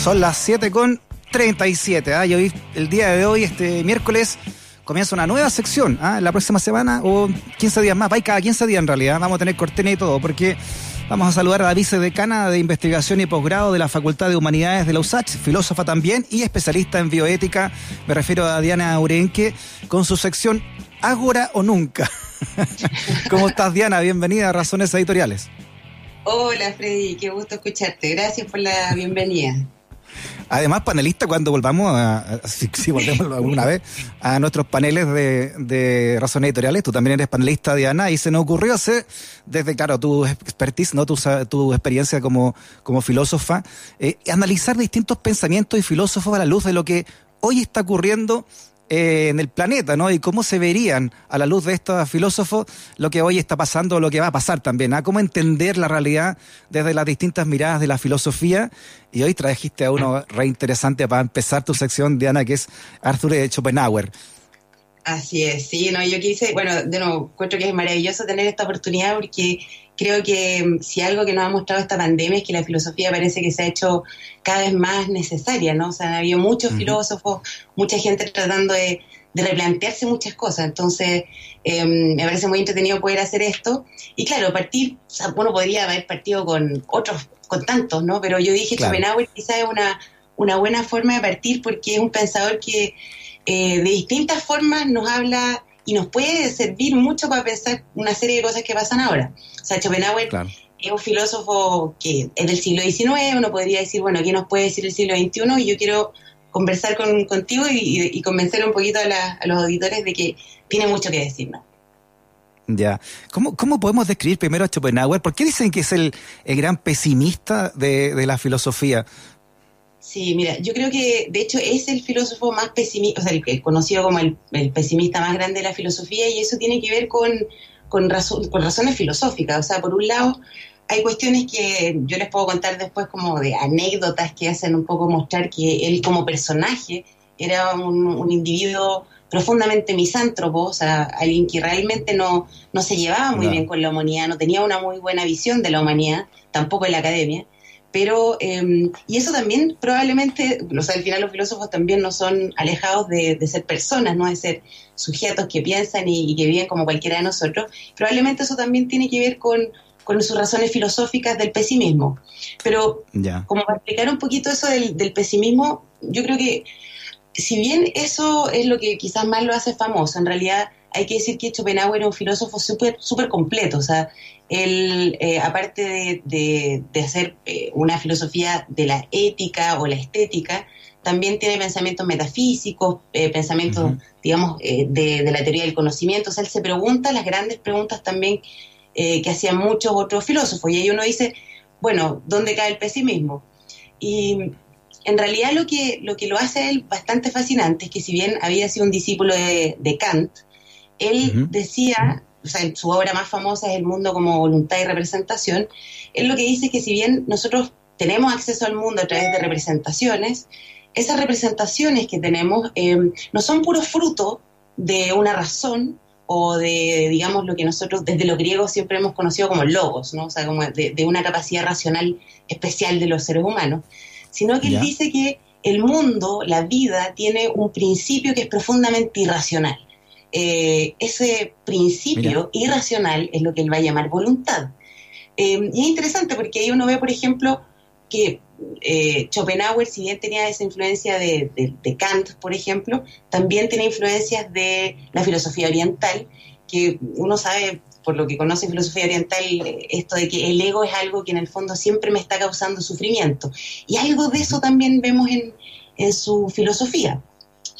Son las 7 con 37. ¿ah? Y hoy, el día de hoy, este miércoles, comienza una nueva sección. ¿ah? La próxima semana o 15 días más. Va cada 15 días en realidad. Vamos a tener cortina y todo porque vamos a saludar a la vicedecana de investigación y posgrado de la Facultad de Humanidades de la USACH, filósofa también y especialista en bioética. Me refiero a Diana Urenque con su sección Ágora o Nunca. ¿Cómo estás, Diana? Bienvenida a Razones Editoriales. Hola, Freddy. Qué gusto escucharte. Gracias por la bienvenida. Además, panelista, cuando volvamos a, si, volvemos alguna vez, a nuestros paneles de, razones editoriales, tú también eres panelista, Diana, y se nos ocurrió hacer, desde, claro, tu expertise, ¿no? tu, tu experiencia como, como filósofa, eh, analizar distintos pensamientos y filósofos a la luz de lo que hoy está ocurriendo eh, en el planeta, ¿no? Y cómo se verían a la luz de estos filósofos lo que hoy está pasando, lo que va a pasar también, ¿ah? Cómo entender la realidad desde las distintas miradas de la filosofía. Y hoy trajiste a uno re interesante para empezar tu sección, Diana, que es Arthur Schopenhauer. Así es, sí, no, yo quise, bueno, de nuevo, encuentro que es maravilloso tener esta oportunidad porque creo que mm, si algo que nos ha mostrado esta pandemia es que la filosofía parece que se ha hecho cada vez más necesaria, ¿no? O sea, ha habido muchos filósofos, mucha gente tratando de, replantearse muchas cosas, entonces em, me parece muy entretenido poder hacer esto. Y claro, partir, o sea, uno podría haber partido con otros, con tantos, ¿no? Pero yo dije, claro. Schopenhauer quizás es una, una buena forma de partir porque es un pensador que eh, de distintas formas nos habla y nos puede servir mucho para pensar una serie de cosas que pasan ahora. O sea, Schopenhauer es un filósofo que es del siglo XIX, uno podría decir, bueno, ¿qué nos puede decir el siglo XXI? Y yo quiero conversar con, contigo y, convencer un poquito a, los auditores de que tiene mucho que decirnos. Ya. ¿Cómo, ¿Cómo podemos describir primero a Schopenhauer? ¿Por qué dicen que es el, gran pesimista de, de la filosofía? Sí, mira, yo creo que de hecho es el filósofo más pesimista, o sea, el, conocido como el, pesimista más grande de la filosofía y eso tiene que ver con, con, con razones filosóficas. O sea, por un lado, hay cuestiones que yo les puedo contar después como de anécdotas que hacen un poco mostrar que él como personaje era un, individuo profundamente misántropo, o sea, alguien que realmente no, no se llevaba muy bien con la humanidad, no tenía una muy buena visión de la humanidad, tampoco en la academia pero em, y eso también probablemente, o sea, al final los filósofos también no son alejados de, ser personas, no de ser sujetos que piensan y, que viven como cualquiera de nosotros, probablemente eso también tiene que ver con, sus razones filosóficas del pesimismo. Pero como para explicar un poquito eso del, del, pesimismo, yo creo que si bien eso es lo que quizás más lo hace famoso, en realidad hay que decir que Schopenhauer era un filósofo súper super completo, o sea, él, eh, aparte de, hacer eh, una filosofía de la ética o la estética, también tiene pensamientos metafísicos, eh, pensamientos, digamos, de, la teoría del conocimiento. O sea, él se pregunta las grandes preguntas también que hacían muchos otros filósofos. Y ahí uno dice, bueno, ¿dónde cae el pesimismo? Y en realidad lo que lo, que lo hace él bastante fascinante es que si bien había sido un discípulo de, Kant, él decía o sea, su obra más famosa es El mundo como voluntad y representación, él lo que dice es que si bien nosotros tenemos acceso al mundo a través de representaciones, esas representaciones que tenemos eh, no son puro fruto de una razón o de, digamos, lo que nosotros desde los griegos siempre hemos conocido como logos, ¿no? O sea, como de, una capacidad racional especial de los seres humanos, sino que él dice que el mundo, la vida, tiene un principio que es profundamente irracional. Eh, ese principio irracional es lo que él va a llamar voluntad. Eh, y es interesante porque ahí uno ve, por ejemplo, que eh, Schopenhauer, si bien tenía esa influencia de, Kant, por ejemplo, también tiene influencias de la filosofía oriental, que uno sabe, por lo que conoce filosofía oriental, esto de que el ego es algo que en el fondo siempre me está causando sufrimiento. Y algo de eso también vemos en su filosofía.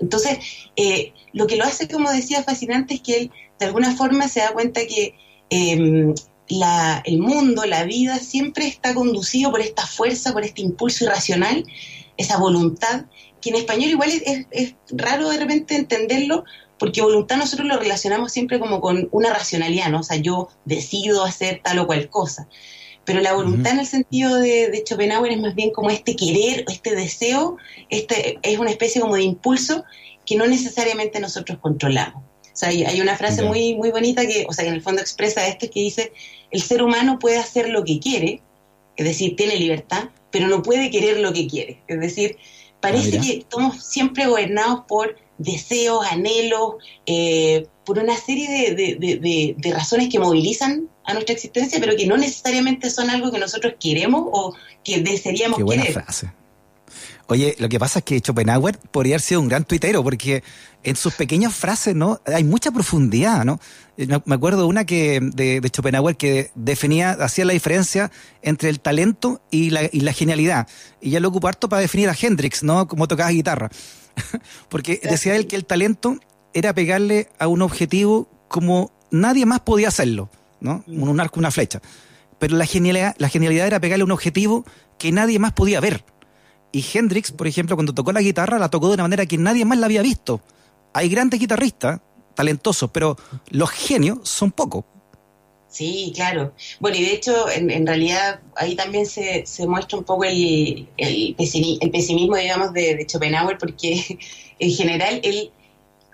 Entonces, eh, lo que lo hace, como decía, fascinante es que él de alguna forma se da cuenta que em, el mundo, la vida, siempre está conducido por esta fuerza, por este impulso irracional, esa voluntad, que en español igual es, raro de repente entenderlo, porque voluntad nosotros lo relacionamos siempre como con una racionalidad, ¿no? O sea, yo decido hacer tal o cual cosa. Pero la voluntad en el sentido de, de, Schopenhauer es más bien como este querer, este deseo, este es una especie como de impulso que no necesariamente nosotros controlamos. O sea, hay, una frase muy, muy bonita que, o sea, que en el fondo expresa esto, que dice, el ser humano puede hacer lo que quiere, es decir, tiene libertad, pero no puede querer lo que quiere. Es decir, parece ah, que estamos siempre gobernados por deseos, anhelos, eh, por una serie de, razones que movilizan a nuestra existencia, pero que no necesariamente son algo que nosotros queremos o que desearíamos Qué buena Frase. Oye, lo que pasa es que Schopenhauer podría haber sido un gran tuitero, porque en sus pequeñas frases, ¿no? Hay mucha profundidad, ¿no? Me acuerdo una que, de, de Schopenhauer que definía, hacía la diferencia entre el talento y la, y la genialidad. Y ya lo ocupo harto para definir a Hendrix, ¿no? Como tocaba guitarra. porque decía él que el talento era pegarle a un objetivo como nadie más podía hacerlo, ¿no? Un arco, una flecha. Pero la genialidad, la genialidad era pegarle un objetivo que nadie más podía ver. Y Hendrix, por ejemplo, cuando tocó la guitarra, la tocó de una manera que nadie más la había visto. Hay grandes guitarristas, talentosos, pero los genios son pocos. Sí, claro. Bueno, y de hecho, en, realidad, ahí también se, muestra un poco el, el, pesimismo, digamos, de, Schopenhauer, porque en general él,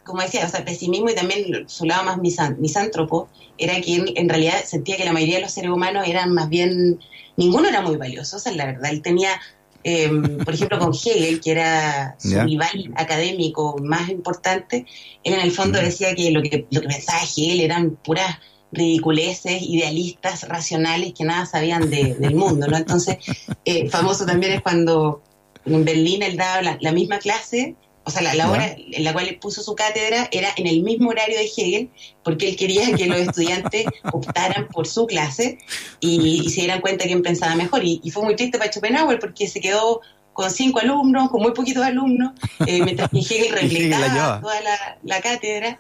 como decía, o sea, pesimismo y también su lado más misántropo, era que él en realidad sentía que la mayoría de los seres humanos eran más bien, ninguno era muy valioso, o sea, la verdad, él tenía Em, por ejemplo, con Hegel, que era su rival académico más importante, él en el fondo decía que lo que, lo que pensaba Hegel eran puras ridiculeces, idealistas, racionales, que nada sabían del mundo, ¿no? Entonces, eh, famoso también es cuando en Berlín él daba la misma clase o sea, la, hora en la cual él puso su cátedra era en el mismo horario de Hegel, porque él quería que los estudiantes optaran por su clase y, se dieran cuenta quién pensaba mejor. Y, fue muy triste para Schopenhauer porque se quedó con cinco alumnos, con muy poquitos alumnos, eh, mientras que Hegel replicaba toda la, cátedra.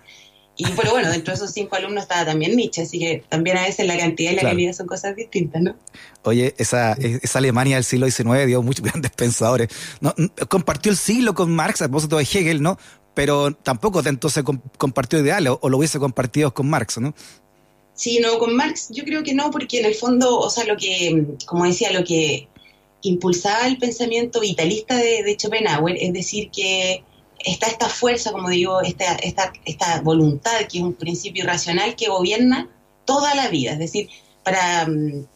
Y pero bueno, dentro de esos cinco alumnos estaba también Nietzsche, así que también a veces la cantidad y la calidad son cosas distintas, ¿no? Oye, esa, esa Alemania del siglo XIX dio muchos grandes pensadores. ¿no? Compartió el siglo con Marx, a propósito de Hegel, ¿no? Pero tampoco entonces compartió ideales, o, lo hubiese compartido con Marx, ¿no? Sí, no, con Marx yo creo que no, porque en el fondo, o sea, lo que, como decía, lo que impulsaba el pensamiento vitalista de, de Schopenhauer, es decir, que está esta fuerza, como digo, esta, esta, esta voluntad que es un principio irracional que gobierna toda la vida. Es decir, para, mm,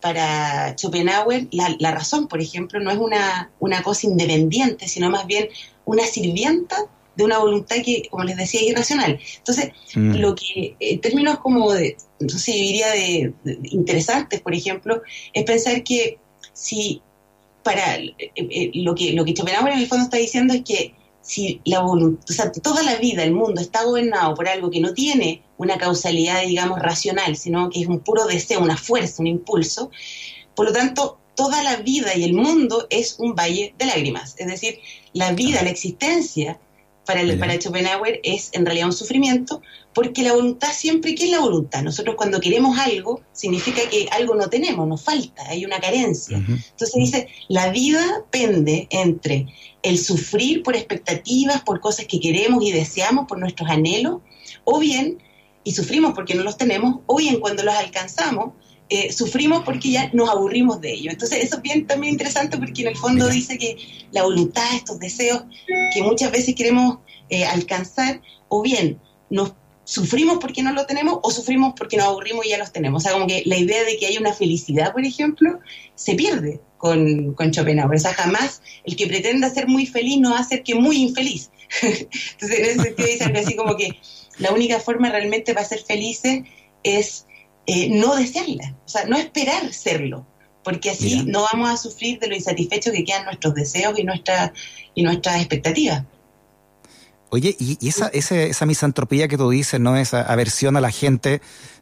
para Schopenhauer la, razón, por ejemplo, no es una, una cosa independiente, sino más bien una sirvienta de una voluntad que, como les decía, es irracional. Entonces, mm. lo que en términos como de, no sé, diría de, interesantes, por ejemplo, es pensar que si para eh, eh, lo que lo que Schopenhauer en el fondo está diciendo es que si la voluntad, o sea, toda la vida, el mundo está gobernado por algo que no tiene una causalidad, digamos, racional, sino que es un puro deseo, una fuerza, un impulso, por lo tanto, toda la vida y el mundo es un valle de lágrimas. Es decir, la vida, la existencia para, el, para Schopenhauer es en realidad un sufrimiento, porque la voluntad siempre, ¿qué es la voluntad? Nosotros cuando queremos algo, significa que algo no tenemos, nos falta, hay una carencia. Entonces dice, la vida pende entre el sufrir por expectativas, por cosas que queremos y deseamos, por nuestros anhelos, o bien, y sufrimos porque no los tenemos, o bien cuando los alcanzamos, eh, sufrimos porque ya nos aburrimos de ello. Entonces eso es bien también interesante porque en el fondo dice que la voluntad, estos deseos que muchas veces queremos eh, alcanzar, o bien nos sufrimos porque no lo tenemos o sufrimos porque nos aburrimos y ya los tenemos. O sea, como que la idea de que hay una felicidad, por ejemplo, se pierde con, con Schopenhauer. O sea, jamás el que pretenda ser muy feliz no va a ser que muy infeliz. Entonces, en ese sentido dice algo así como que la única forma realmente para ser felices es eh, no desearla, o sea, no esperar serlo, porque así no vamos a sufrir de lo insatisfechos que quedan nuestros deseos y, nuestra, y nuestras expectativas. Oye, y, esa, esa misantropía que tú dices, ¿no? Esa aversión a la gente,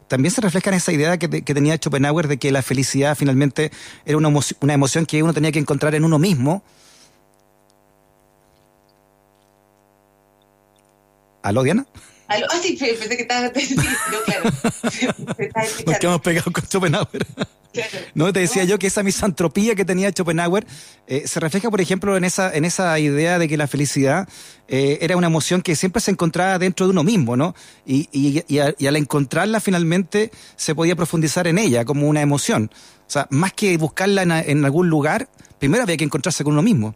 también se refleja en esa idea que, tenía Schopenhauer de que la felicidad finalmente era una, una emoción que uno tenía que encontrar en uno mismo. ¿Aló, Diana? Ah, sí, pensé que estaba. Sí, no, claro. Nos hemos pegado con Schopenhauer. No, te decía yo que esa misantropía que tenía Schopenhauer eh, se refleja, por ejemplo, en esa, en esa idea de que la felicidad eh, era una emoción que siempre se encontraba dentro de uno mismo, ¿no? Y, y, y, al encontrarla finalmente se podía profundizar en ella como una emoción. O sea, más que buscarla en, en algún lugar, primero había que encontrarse con uno mismo.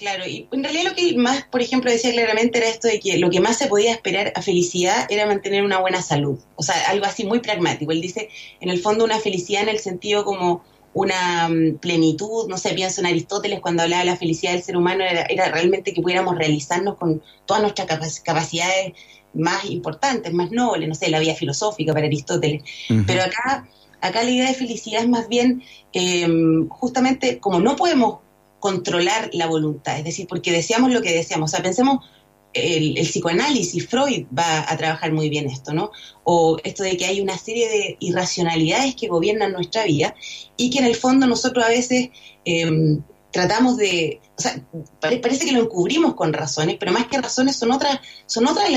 Claro, y en realidad lo que más, por ejemplo, decía claramente era esto de que lo que más se podía esperar a felicidad era mantener una buena salud, o sea, algo así muy pragmático. Él dice, en el fondo, una felicidad en el sentido como una mm, plenitud, no sé, pienso en Aristóteles cuando hablaba de la felicidad del ser humano, era, era realmente que pudiéramos realizarnos con todas nuestras capacidades más importantes, más nobles, no sé, la vida filosófica para Aristóteles. Pero acá, acá la idea de felicidad es más bien, em, justamente, como no podemos controlar la voluntad, es decir, porque deseamos lo que deseamos, o sea, pensemos el, psicoanálisis, Freud va a trabajar muy bien esto, ¿no? O esto de que hay una serie de irracionalidades que gobiernan nuestra vida y que en el fondo nosotros a veces em, tratamos de, o sea, parece que lo encubrimos con razones, pero más que razones son otras, son otras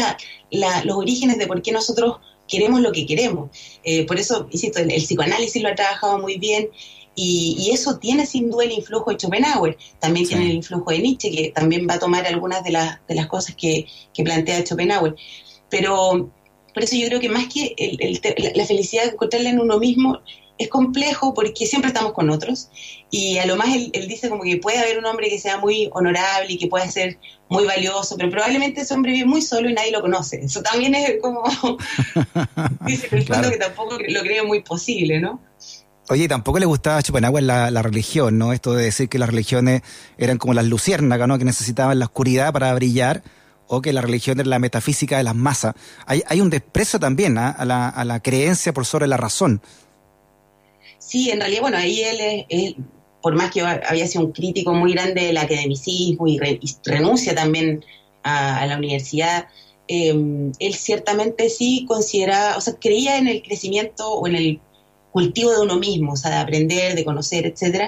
los orígenes de por qué nosotros queremos lo que queremos. Eh, por eso, insisto, el, psicoanálisis lo ha trabajado muy bien y, eso tiene sin duda el influjo de Schopenhauer, también tiene el influjo de Nietzsche, que también va a tomar algunas de, las de las cosas que, plantea Schopenhauer. Pero por eso yo creo que más que la felicidad de encontrarla en uno mismo, es complejo porque siempre estamos con otros y a lo más él, dice como que puede haber un hombre que sea muy honorable y que pueda ser muy valioso, pero probablemente ese hombre vive muy solo y nadie lo conoce. Eso también es como, dice en el fondo que tampoco lo creo muy posible, ¿no? Oye, tampoco le gustaba Schopenhauer la, religión, ¿no? Esto de decir que las religiones eran como las luciérnagas, ¿no? Que necesitaban la oscuridad para brillar, o que la religión era la metafísica de las masas. Hay, hay un desprecio también ¿ah? a, la, a la creencia por sobre la razón. Sí, en realidad, bueno, ahí él, por más que había sido un crítico muy grande del academicismo y, renuncia también a, la universidad, em, él ciertamente sí consideraba, o sea, creía en el crecimiento o en el cultivo de uno mismo, o sea, de aprender, de conocer, etcétera,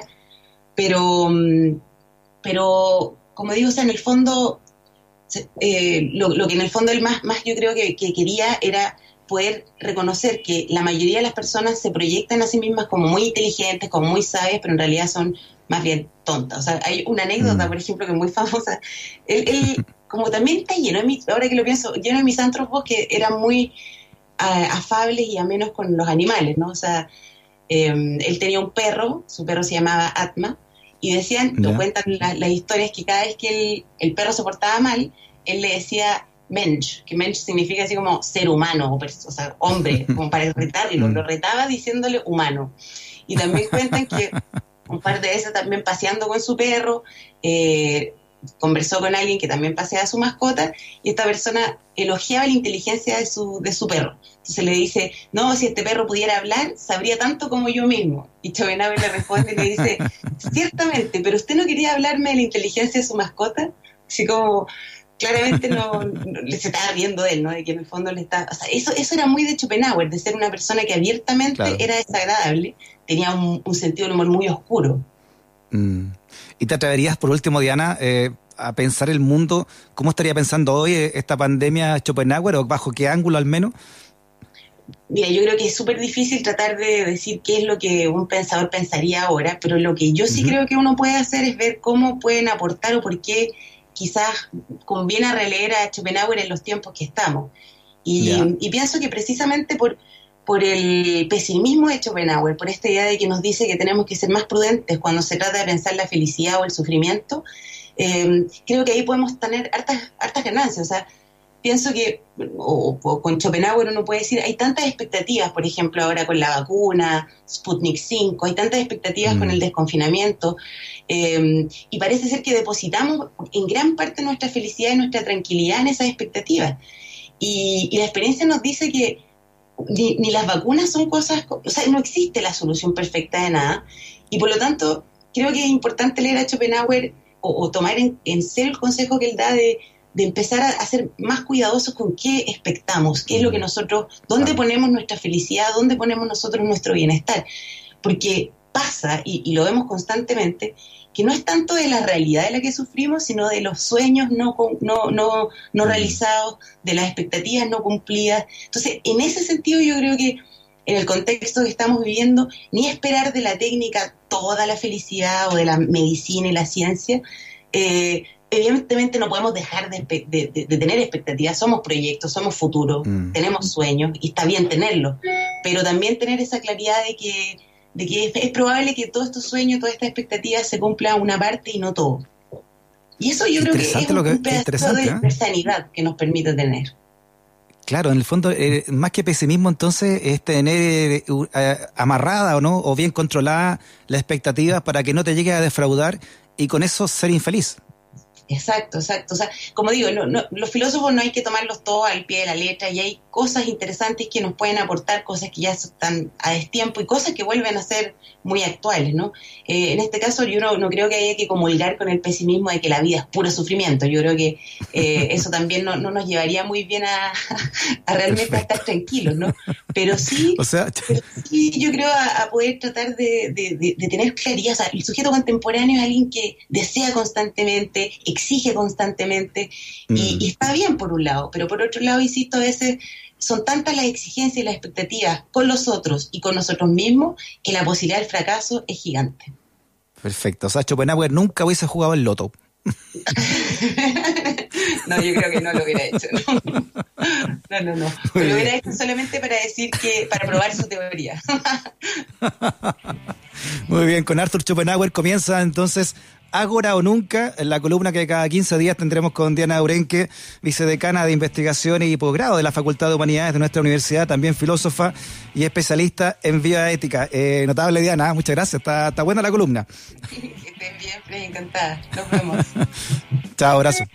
pero, mm, pero como digo, o sea, en el fondo, eh, lo, que en el fondo él más, más yo creo que quería era poder reconocer que la mayoría de las personas se proyectan a sí mismas como muy inteligentes, como muy sabias, pero en realidad son más bien tontas. O sea, hay una anécdota, mm. por ejemplo, que es muy famosa. Él, como también está lleno de mis, ahora que lo pienso, lleno de misántropos que eran muy afables y amenos con los animales, ¿no? O sea, em, él tenía un perro, su perro se llamaba Atma, y decían, lo cuentan las historias que cada vez que el, el perro se portaba mal, él le decía, mensch, que mensch significa así como ser humano, o, sea, hombre, como para retarlo, lo retaba diciéndole humano. Y también cuentan que un par de veces también paseando con su perro, eh, conversó con alguien que también paseaba a su mascota y esta persona elogiaba la inteligencia de su, de su perro. Entonces le dice, no, si este perro pudiera hablar, sabría tanto como yo mismo. Y Chovenabe le responde y le dice, ciertamente, pero usted no quería hablarme de la inteligencia de su mascota. Así como, claramente no, se estaba riendo de él, ¿no? De que en el fondo le está... O sea, eso, eso era muy de Schopenhauer, de ser una persona que abiertamente era desagradable, tenía un, sentido del humor muy oscuro. Mm. ¿Y te atreverías, por último, Diana, eh, a pensar el mundo, cómo estaría pensando hoy esta pandemia Schopenhauer, o bajo qué ángulo al menos? Mira, yo creo que es súper difícil tratar de decir qué es lo que un pensador pensaría ahora, pero lo que yo sí creo que uno puede hacer es ver cómo pueden aportar o por qué quizás conviene releer a Schopenhauer en los tiempos que estamos. Y, pienso que precisamente por, por el pesimismo de Schopenhauer, por esta idea de que nos dice que tenemos que ser más prudentes cuando se trata de pensar la felicidad o el sufrimiento, eh, creo que ahí podemos tener hartas, hartas ganancias. O sea, pienso que, o, con Schopenhauer uno puede decir, hay tantas expectativas, por ejemplo, ahora con la vacuna, Sputnik 5, hay tantas expectativas con mm. el desconfinamiento, eh, y parece ser que depositamos en gran parte nuestra felicidad y nuestra tranquilidad en esas expectativas. Y, la experiencia nos dice que ni, las vacunas son cosas, o sea, no existe la solución perfecta de nada, y por lo tanto creo que es importante leer a Schopenhauer o, tomar en, en serio el consejo que él da de de empezar a, ser más cuidadosos con qué expectamos, qué es lo que nosotros, dónde ponemos nuestra felicidad, dónde ponemos nosotros nuestro bienestar. Porque pasa, y, lo vemos constantemente, que no es tanto de la realidad de la que sufrimos, sino de los sueños no, no, no, no realizados, de las expectativas no cumplidas. Entonces, en ese sentido yo creo que en el contexto que estamos viviendo, ni esperar de la técnica toda la felicidad o de la medicina y la ciencia, eh, evidentemente no podemos dejar de, tener expectativas, somos proyectos, somos futuros, mm. tenemos sueños y está bien tenerlos, pero también tener esa claridad de que, de que es, probable que todos estos sueños, todas estas expectativas se cumplan una parte y no todo. Y eso yo creo que es un, pedazo de, ¿eh? sanidad que nos permite tener. Claro, en el fondo, eh, más que pesimismo, entonces, es tener eh, amarrada o no, o bien controlada la expectativa para que no te llegue a defraudar y con eso ser infeliz. Exacto, exacto. O sea, como digo, los filósofos no hay que tomarlos todos al pie de la letra y hay cosas interesantes que nos pueden aportar, cosas que ya están a destiempo y cosas que vuelven a ser muy actuales, ¿no? Eh, en este caso yo no, creo que haya que comulgar con el pesimismo de que la vida es puro sufrimiento. Yo creo que eh, eso también no, nos llevaría muy bien a, realmente estar tranquilos, ¿no? Pero sí, yo creo a, poder tratar de, tener claridad. O sea, el sujeto contemporáneo es alguien que desea constantemente, exige constantemente mm. y, está bien por un lado, pero por otro lado, insisto, a veces son tantas las exigencias y las expectativas con los otros y con nosotros mismos que la posibilidad del fracaso es gigante. Perfecto. O sea, Schopenhauer nunca hubiese jugado el loto. no, yo creo que no lo hubiera hecho. No, no, no. Lo hubiera hecho solamente para decir que, para probar su teoría. Muy bien, con Arthur Schopenhauer comienza entonces Ágora o Nunca, en la columna que cada 15 días tendremos con Diana Urenque, vicedecana de investigación y posgrado de la Facultad de Humanidades de nuestra universidad, también filósofa y especialista en bioética. Eh, notable Diana, muchas gracias, está, está buena la columna. estén bien, encantada. Nos vemos. Chao, abrazo.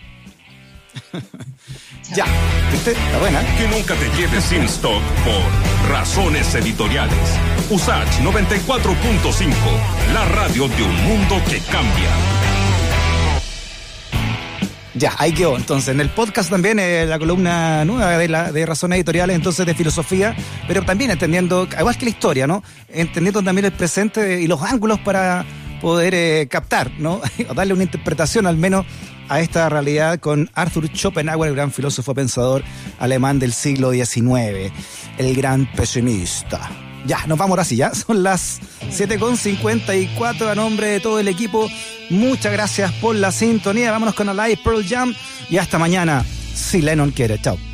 Ya, ¿viste? Está buena. Que nunca te lleves sin stock por razones editoriales. Usach 94.5, la radio de un mundo que cambia. Ya, ahí quedó. Entonces, en el podcast también eh, la columna nueva de, la, de razones editoriales, entonces de filosofía, pero también entendiendo, igual que la historia, ¿no? Entendiendo también el presente y los ángulos para poder eh, captar, ¿no? o darle una interpretación al menos a esta realidad con Arthur Schopenhauer, el gran filósofo pensador alemán del siglo XIX, el gran pesimista. Ya, nos vamos ahora sí, ya. Son las 7.54 a nombre de todo el equipo. Muchas gracias por la sintonía. Vámonos con la live Pearl Jam y hasta mañana, si Lennon quiere. Chao.